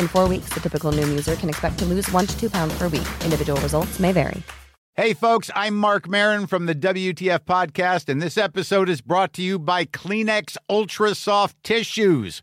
In four weeks, the typical Noom user can expect to lose one to two pounds per week. Individual results may vary. Hey, folks, I'm Mark Marin from the WTF Podcast, and this episode is brought to you by Kleenex Ultra Soft Tissues,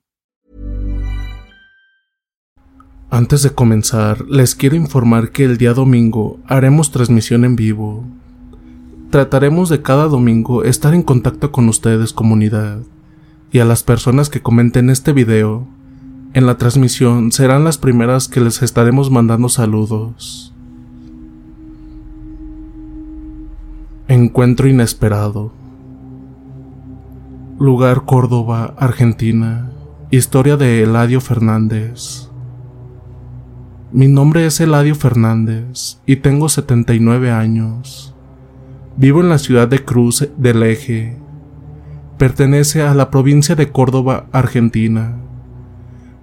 Antes de comenzar, les quiero informar que el día domingo haremos transmisión en vivo. Trataremos de cada domingo estar en contacto con ustedes comunidad y a las personas que comenten este video. En la transmisión serán las primeras que les estaremos mandando saludos. Encuentro inesperado. Lugar Córdoba, Argentina. Historia de Eladio Fernández. Mi nombre es Eladio Fernández y tengo 79 años. Vivo en la ciudad de Cruz del Eje. Pertenece a la provincia de Córdoba, Argentina.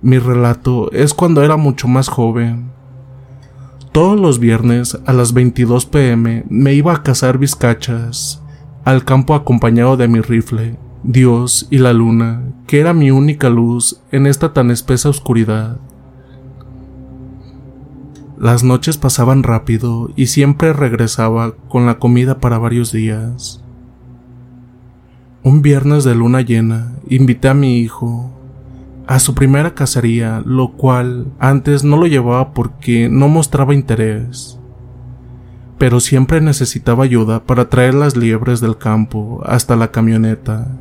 Mi relato es cuando era mucho más joven. Todos los viernes a las 22 pm me iba a cazar vizcachas al campo acompañado de mi rifle, Dios y la luna, que era mi única luz en esta tan espesa oscuridad. Las noches pasaban rápido y siempre regresaba con la comida para varios días. Un viernes de luna llena, invité a mi hijo a su primera cacería, lo cual antes no lo llevaba porque no mostraba interés. Pero siempre necesitaba ayuda para traer las liebres del campo hasta la camioneta.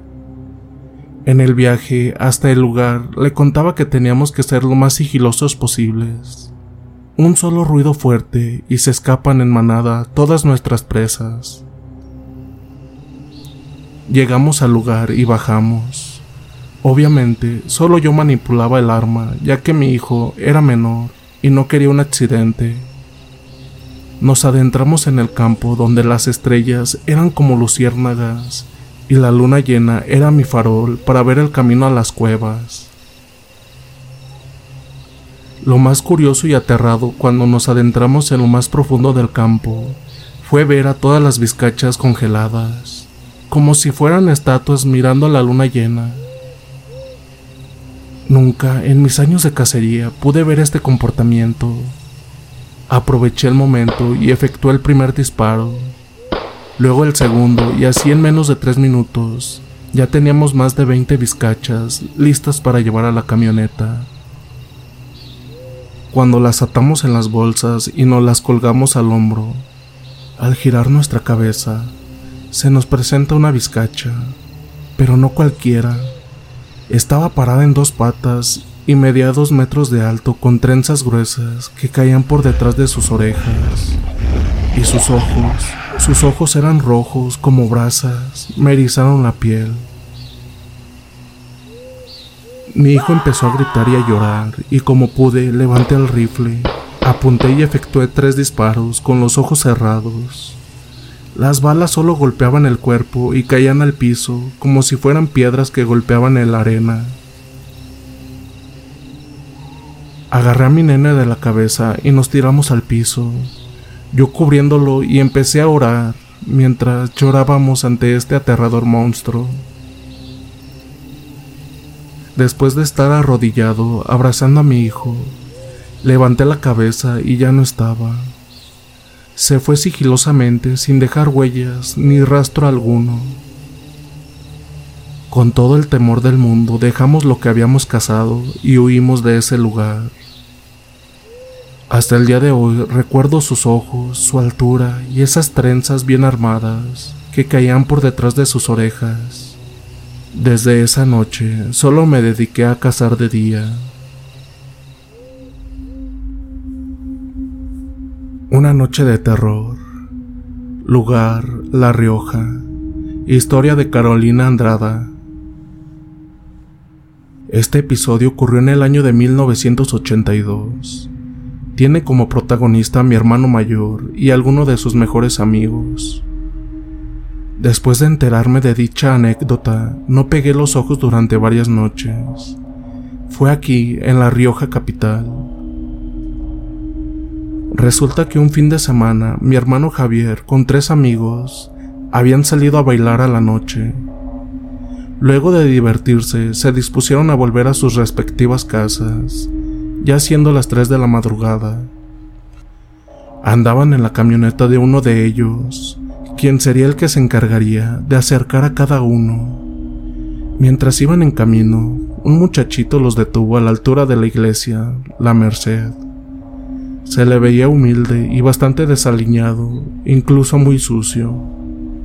En el viaje hasta el lugar le contaba que teníamos que ser lo más sigilosos posibles. Un solo ruido fuerte y se escapan en manada todas nuestras presas. Llegamos al lugar y bajamos. Obviamente, solo yo manipulaba el arma, ya que mi hijo era menor y no quería un accidente. Nos adentramos en el campo donde las estrellas eran como luciérnagas y la luna llena era mi farol para ver el camino a las cuevas. Lo más curioso y aterrado cuando nos adentramos en lo más profundo del campo fue ver a todas las vizcachas congeladas, como si fueran estatuas mirando a la luna llena. Nunca en mis años de cacería pude ver este comportamiento. Aproveché el momento y efectué el primer disparo. Luego el segundo y así en menos de tres minutos ya teníamos más de 20 vizcachas listas para llevar a la camioneta. Cuando las atamos en las bolsas y nos las colgamos al hombro, al girar nuestra cabeza, se nos presenta una vizcacha, pero no cualquiera estaba parada en dos patas y medía dos metros de alto con trenzas gruesas que caían por detrás de sus orejas. Y sus ojos, sus ojos eran rojos como brasas, me erizaron la piel. Mi hijo empezó a gritar y a llorar, y como pude, levanté el rifle, apunté y efectué tres disparos con los ojos cerrados. Las balas solo golpeaban el cuerpo y caían al piso como si fueran piedras que golpeaban en la arena. Agarré a mi nene de la cabeza y nos tiramos al piso, yo cubriéndolo y empecé a orar mientras llorábamos ante este aterrador monstruo. Después de estar arrodillado abrazando a mi hijo, levanté la cabeza y ya no estaba. Se fue sigilosamente sin dejar huellas ni rastro alguno. Con todo el temor del mundo dejamos lo que habíamos cazado y huimos de ese lugar. Hasta el día de hoy recuerdo sus ojos, su altura y esas trenzas bien armadas que caían por detrás de sus orejas. Desde esa noche solo me dediqué a cazar de día. Una noche de terror. Lugar, La Rioja. Historia de Carolina Andrada. Este episodio ocurrió en el año de 1982. Tiene como protagonista a mi hermano mayor y alguno de sus mejores amigos. Después de enterarme de dicha anécdota, no pegué los ojos durante varias noches. Fue aquí, en La Rioja capital Resulta que un fin de semana mi hermano Javier con tres amigos habían salido a bailar a la noche. Luego de divertirse, se dispusieron a volver a sus respectivas casas, ya siendo las tres de la madrugada. Andaban en la camioneta de uno de ellos, quien sería el que se encargaría de acercar a cada uno. Mientras iban en camino, un muchachito los detuvo a la altura de la iglesia, la Merced. Se le veía humilde y bastante desaliñado, incluso muy sucio.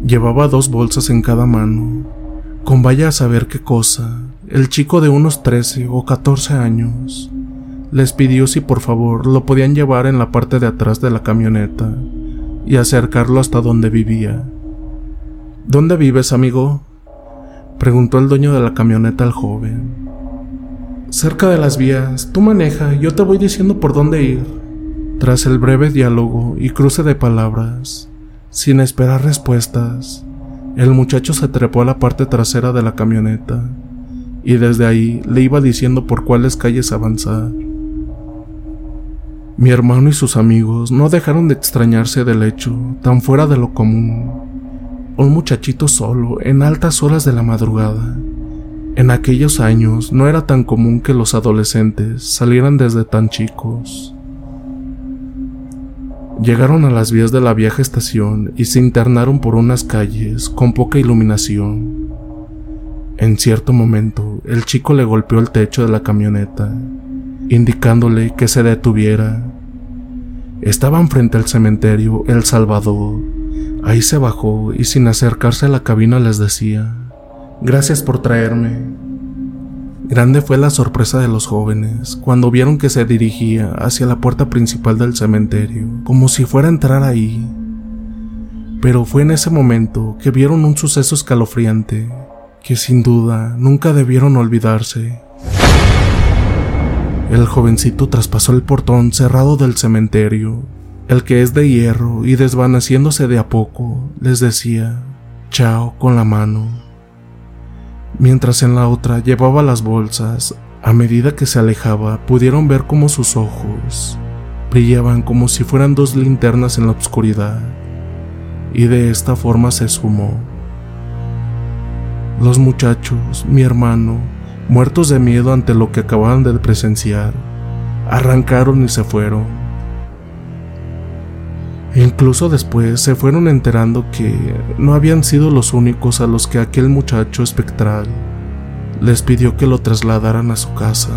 Llevaba dos bolsas en cada mano. Con vaya a saber qué cosa, el chico de unos 13 o 14 años les pidió si por favor lo podían llevar en la parte de atrás de la camioneta y acercarlo hasta donde vivía. ¿Dónde vives, amigo? preguntó el dueño de la camioneta al joven. Cerca de las vías, tú maneja, yo te voy diciendo por dónde ir. Tras el breve diálogo y cruce de palabras, sin esperar respuestas, el muchacho se trepó a la parte trasera de la camioneta y desde ahí le iba diciendo por cuáles calles avanzar. Mi hermano y sus amigos no dejaron de extrañarse del hecho tan fuera de lo común. Un muchachito solo en altas horas de la madrugada. En aquellos años no era tan común que los adolescentes salieran desde tan chicos. Llegaron a las vías de la vieja estación y se internaron por unas calles con poca iluminación. En cierto momento, el chico le golpeó el techo de la camioneta, indicándole que se detuviera. Estaban frente al cementerio El Salvador. Ahí se bajó y sin acercarse a la cabina les decía, Gracias por traerme. Grande fue la sorpresa de los jóvenes cuando vieron que se dirigía hacia la puerta principal del cementerio, como si fuera a entrar ahí. Pero fue en ese momento que vieron un suceso escalofriante que sin duda nunca debieron olvidarse. El jovencito traspasó el portón cerrado del cementerio, el que es de hierro, y desvaneciéndose de a poco, les decía, chao con la mano. Mientras en la otra llevaba las bolsas, a medida que se alejaba pudieron ver cómo sus ojos brillaban como si fueran dos linternas en la oscuridad, y de esta forma se esfumó. Los muchachos, mi hermano, muertos de miedo ante lo que acababan de presenciar, arrancaron y se fueron. Incluso después se fueron enterando que no habían sido los únicos a los que aquel muchacho espectral les pidió que lo trasladaran a su casa.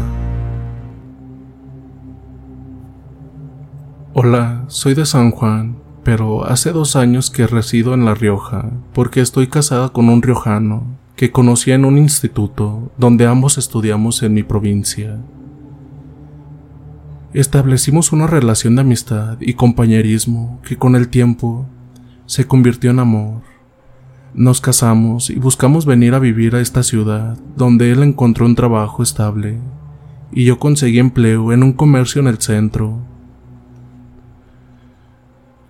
Hola, soy de San Juan, pero hace dos años que resido en La Rioja porque estoy casada con un riojano que conocí en un instituto donde ambos estudiamos en mi provincia. Establecimos una relación de amistad y compañerismo que con el tiempo se convirtió en amor. Nos casamos y buscamos venir a vivir a esta ciudad donde él encontró un trabajo estable y yo conseguí empleo en un comercio en el centro.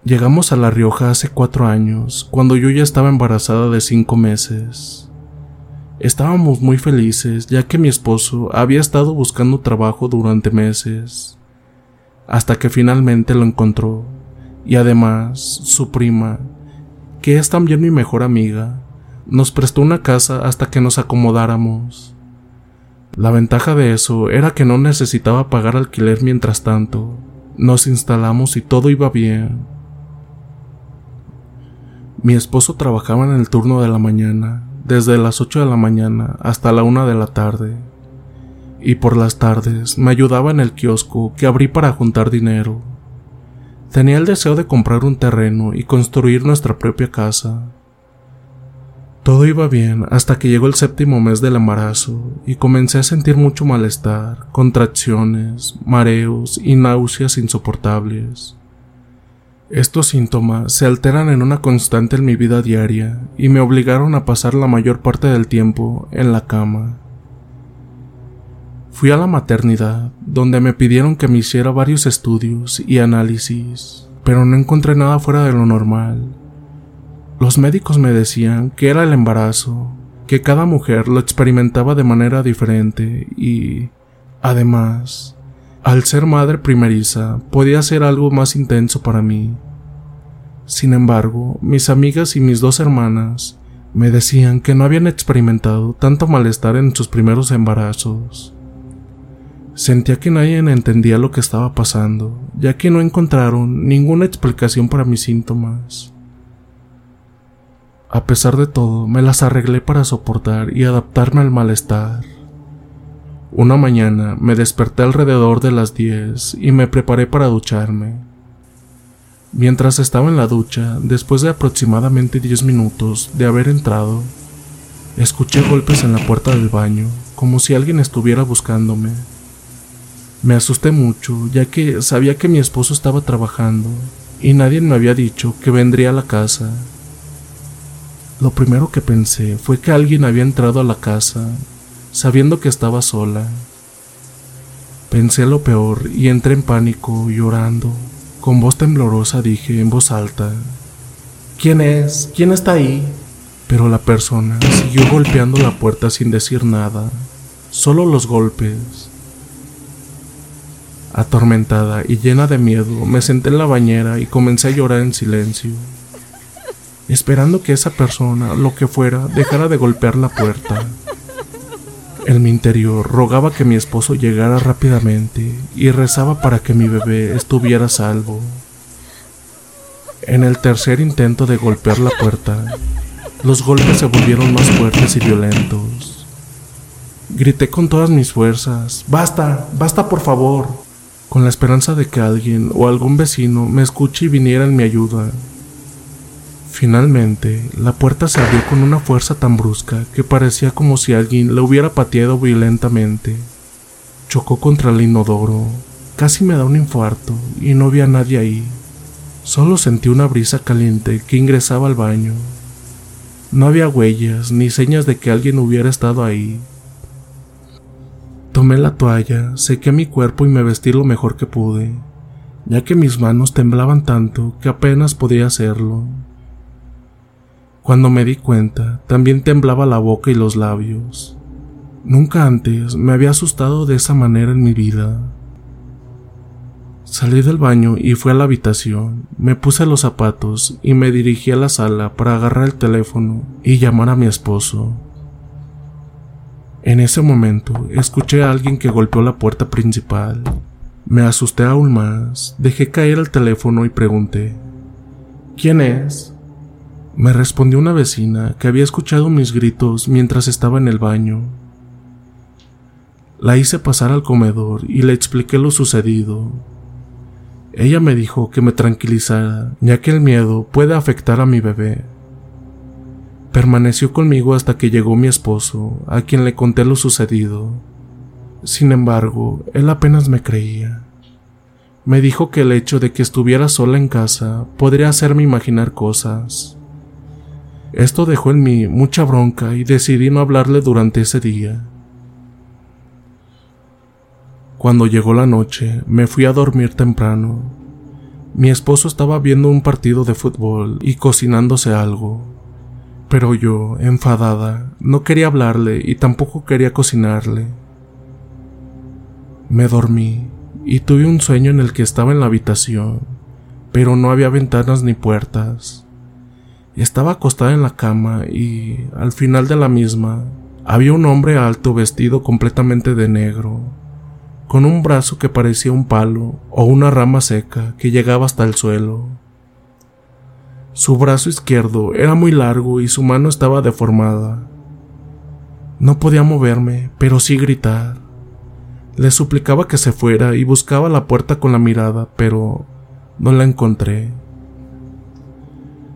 Llegamos a La Rioja hace cuatro años, cuando yo ya estaba embarazada de cinco meses. Estábamos muy felices ya que mi esposo había estado buscando trabajo durante meses, hasta que finalmente lo encontró, y además su prima, que es también mi mejor amiga, nos prestó una casa hasta que nos acomodáramos. La ventaja de eso era que no necesitaba pagar alquiler mientras tanto. Nos instalamos y todo iba bien. Mi esposo trabajaba en el turno de la mañana desde las 8 de la mañana hasta la 1 de la tarde, y por las tardes me ayudaba en el kiosco que abrí para juntar dinero. Tenía el deseo de comprar un terreno y construir nuestra propia casa. Todo iba bien hasta que llegó el séptimo mes del embarazo y comencé a sentir mucho malestar, contracciones, mareos y náuseas insoportables. Estos síntomas se alteran en una constante en mi vida diaria y me obligaron a pasar la mayor parte del tiempo en la cama. Fui a la maternidad, donde me pidieron que me hiciera varios estudios y análisis, pero no encontré nada fuera de lo normal. Los médicos me decían que era el embarazo, que cada mujer lo experimentaba de manera diferente y, además, al ser madre primeriza, podía ser algo más intenso para mí. Sin embargo, mis amigas y mis dos hermanas me decían que no habían experimentado tanto malestar en sus primeros embarazos. Sentía que nadie entendía lo que estaba pasando, ya que no encontraron ninguna explicación para mis síntomas. A pesar de todo, me las arreglé para soportar y adaptarme al malestar. Una mañana me desperté alrededor de las 10 y me preparé para ducharme. Mientras estaba en la ducha, después de aproximadamente 10 minutos de haber entrado, escuché golpes en la puerta del baño, como si alguien estuviera buscándome. Me asusté mucho, ya que sabía que mi esposo estaba trabajando y nadie me había dicho que vendría a la casa. Lo primero que pensé fue que alguien había entrado a la casa sabiendo que estaba sola. Pensé lo peor y entré en pánico, llorando. Con voz temblorosa dije en voz alta, ¿Quién es? ¿Quién está ahí? Pero la persona siguió golpeando la puerta sin decir nada, solo los golpes. Atormentada y llena de miedo, me senté en la bañera y comencé a llorar en silencio, esperando que esa persona, lo que fuera, dejara de golpear la puerta. En mi interior rogaba que mi esposo llegara rápidamente y rezaba para que mi bebé estuviera salvo. En el tercer intento de golpear la puerta, los golpes se volvieron más fuertes y violentos. Grité con todas mis fuerzas. Basta, basta por favor. Con la esperanza de que alguien o algún vecino me escuche y viniera en mi ayuda. Finalmente, la puerta se abrió con una fuerza tan brusca que parecía como si alguien la hubiera pateado violentamente. Chocó contra el inodoro. Casi me da un infarto y no había nadie ahí. Solo sentí una brisa caliente que ingresaba al baño. No había huellas ni señas de que alguien hubiera estado ahí. Tomé la toalla, sequé mi cuerpo y me vestí lo mejor que pude, ya que mis manos temblaban tanto que apenas podía hacerlo. Cuando me di cuenta, también temblaba la boca y los labios. Nunca antes me había asustado de esa manera en mi vida. Salí del baño y fui a la habitación, me puse los zapatos y me dirigí a la sala para agarrar el teléfono y llamar a mi esposo. En ese momento escuché a alguien que golpeó la puerta principal. Me asusté aún más, dejé caer el teléfono y pregunté, ¿Quién es? Me respondió una vecina que había escuchado mis gritos mientras estaba en el baño. La hice pasar al comedor y le expliqué lo sucedido. Ella me dijo que me tranquilizara, ya que el miedo puede afectar a mi bebé. Permaneció conmigo hasta que llegó mi esposo, a quien le conté lo sucedido. Sin embargo, él apenas me creía. Me dijo que el hecho de que estuviera sola en casa podría hacerme imaginar cosas. Esto dejó en mí mucha bronca y decidí no hablarle durante ese día. Cuando llegó la noche, me fui a dormir temprano. Mi esposo estaba viendo un partido de fútbol y cocinándose algo. Pero yo, enfadada, no quería hablarle y tampoco quería cocinarle. Me dormí y tuve un sueño en el que estaba en la habitación, pero no había ventanas ni puertas. Estaba acostada en la cama y, al final de la misma, había un hombre alto vestido completamente de negro, con un brazo que parecía un palo o una rama seca que llegaba hasta el suelo. Su brazo izquierdo era muy largo y su mano estaba deformada. No podía moverme, pero sí gritar. Le suplicaba que se fuera y buscaba la puerta con la mirada, pero no la encontré.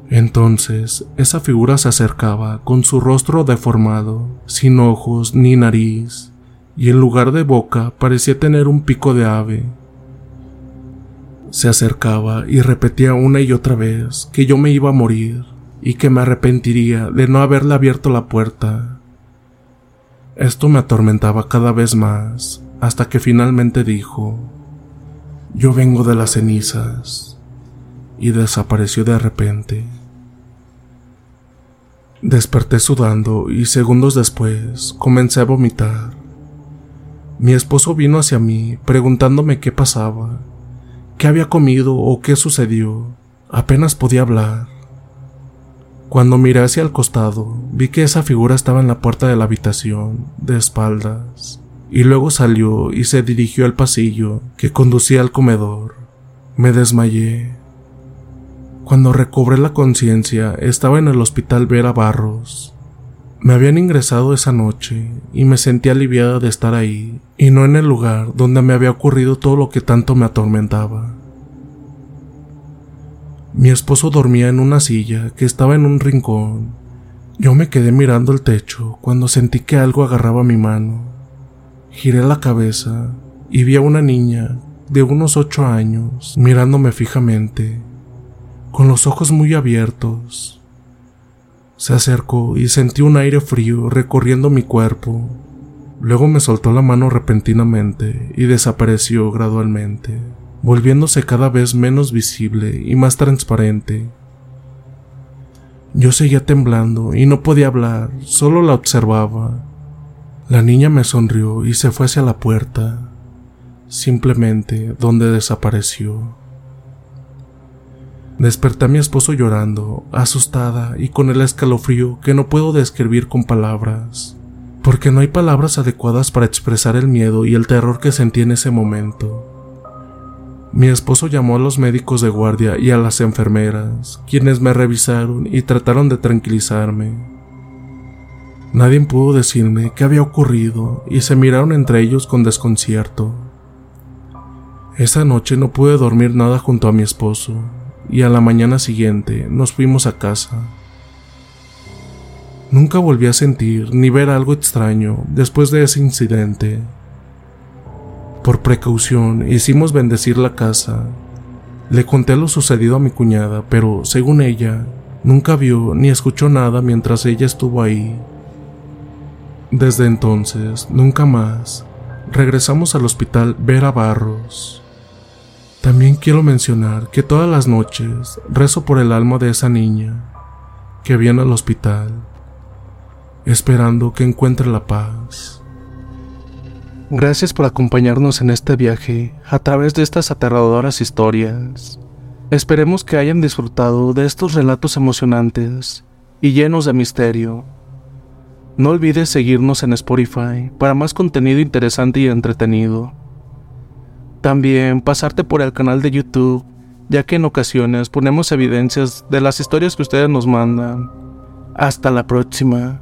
Entonces, esa figura se acercaba con su rostro deformado, sin ojos ni nariz, y en lugar de boca parecía tener un pico de ave. Se acercaba y repetía una y otra vez que yo me iba a morir y que me arrepentiría de no haberle abierto la puerta. Esto me atormentaba cada vez más hasta que finalmente dijo, yo vengo de las cenizas, y desapareció de repente. Desperté sudando y segundos después comencé a vomitar. Mi esposo vino hacia mí preguntándome qué pasaba qué había comido o qué sucedió. Apenas podía hablar. Cuando miré hacia el costado, vi que esa figura estaba en la puerta de la habitación, de espaldas, y luego salió y se dirigió al pasillo que conducía al comedor. Me desmayé. Cuando recobré la conciencia, estaba en el hospital Vera Barros. Me habían ingresado esa noche y me sentí aliviada de estar ahí y no en el lugar donde me había ocurrido todo lo que tanto me atormentaba. Mi esposo dormía en una silla que estaba en un rincón. Yo me quedé mirando el techo cuando sentí que algo agarraba mi mano. Giré la cabeza y vi a una niña de unos ocho años mirándome fijamente, con los ojos muy abiertos se acercó y sentí un aire frío recorriendo mi cuerpo. Luego me soltó la mano repentinamente y desapareció gradualmente, volviéndose cada vez menos visible y más transparente. Yo seguía temblando y no podía hablar, solo la observaba. La niña me sonrió y se fue hacia la puerta, simplemente donde desapareció. Desperté a mi esposo llorando, asustada y con el escalofrío que no puedo describir con palabras, porque no hay palabras adecuadas para expresar el miedo y el terror que sentí en ese momento. Mi esposo llamó a los médicos de guardia y a las enfermeras, quienes me revisaron y trataron de tranquilizarme. Nadie pudo decirme qué había ocurrido y se miraron entre ellos con desconcierto. Esa noche no pude dormir nada junto a mi esposo y a la mañana siguiente nos fuimos a casa. Nunca volví a sentir ni ver algo extraño después de ese incidente. Por precaución hicimos bendecir la casa. Le conté lo sucedido a mi cuñada, pero según ella, nunca vio ni escuchó nada mientras ella estuvo ahí. Desde entonces, nunca más, regresamos al hospital Vera Barros. También quiero mencionar que todas las noches rezo por el alma de esa niña que viene al hospital, esperando que encuentre la paz. Gracias por acompañarnos en este viaje a través de estas aterradoras historias. Esperemos que hayan disfrutado de estos relatos emocionantes y llenos de misterio. No olvides seguirnos en Spotify para más contenido interesante y entretenido. También pasarte por el canal de YouTube, ya que en ocasiones ponemos evidencias de las historias que ustedes nos mandan. Hasta la próxima.